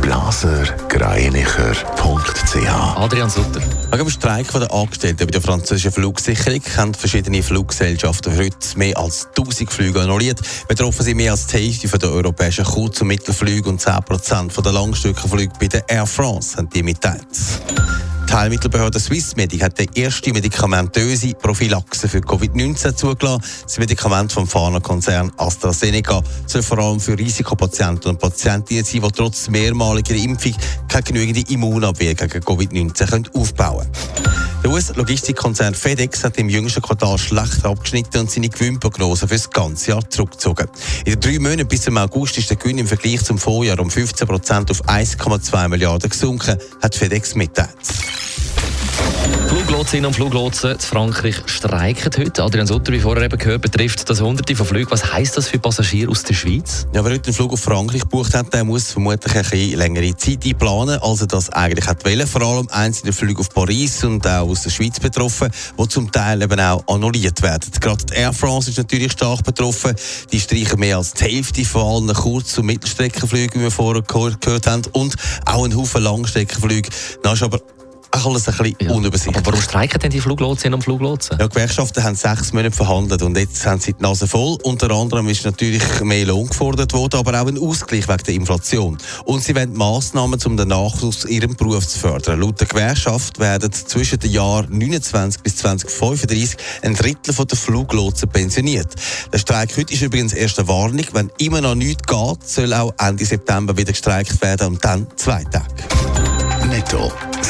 blasergreinicher.ch Adrian Sutter. Wegen dem Streik der Angestellten bei der französischen Flugsicherung haben verschiedene Fluggesellschaften heute mehr als 1000 Flüge annulliert. Betroffen sind mehr als die Hälfte der europäischen Kurz- und Mittelflüge und 10% der Langstreckenflüge bei der Air France, haben die mitteilt. Die Heilmittelbehörde Swissmedic hat die erste medikamentöse Prophylaxe für Covid-19 zugelassen. Das Medikament vom Pharmakonzern AstraZeneca soll vor allem für Risikopatienten und Patientinnen sein, die trotz mehrmaliger Impfung keine genügende Immunabwehr gegen Covid-19 aufbauen können. Der US-Logistikkonzern FedEx hat im jüngsten Quartal schlecht abgeschnitten und seine Gewinnprognose für das ganze Jahr zurückgezogen. In den drei Monaten bis zum August ist der Gewinn im Vergleich zum Vorjahr um 15 Prozent auf 1,2 Milliarden gesunken, hat FedEx mitteilt. Fluglotsinnen und Fluglotsen in Frankreich streiken heute. Adrian Sutter, wie vorher eben gehört, betrifft das Hunderte von Flügen. Was heisst das für Passagiere aus der Schweiz? Ja, wer heute einen Flug auf Frankreich gebucht hat, der muss vermutlich ein längere Zeit einplanen, als er das eigentlich hat wollen. Vor allem einzelne Flüge auf Paris und auch aus der Schweiz betroffen, die zum Teil eben auch annulliert werden. Gerade die Air France ist natürlich stark betroffen. Die streichen mehr als die Hälfte von allen Kurz- und Mittelstreckenflügen, wie wir vorher gehört haben, und auch einen Haufen Langstreckenflüge. Das ist aber alles ein bisschen ja. unübersichtlich. Aber warum streiken denn die Fluglotsinnen und Fluglotsen? Ja, die Gewerkschaften haben sechs Monate verhandelt und jetzt haben sie die Nase voll. Unter anderem ist natürlich mehr Lohn gefordert worden, aber auch ein Ausgleich wegen der Inflation. Und sie wollen Massnahmen, um den Nachwuchs ihrem Beruf zu fördern. Laut der Gewerkschaft werden zwischen den Jahren 29 bis 2035 ein Drittel der Fluglotsen pensioniert. Der Streik heute ist übrigens erst eine Warnung. Wenn immer noch nichts geht, soll auch Ende September wieder gestreikt werden und dann zwei Tage. Netto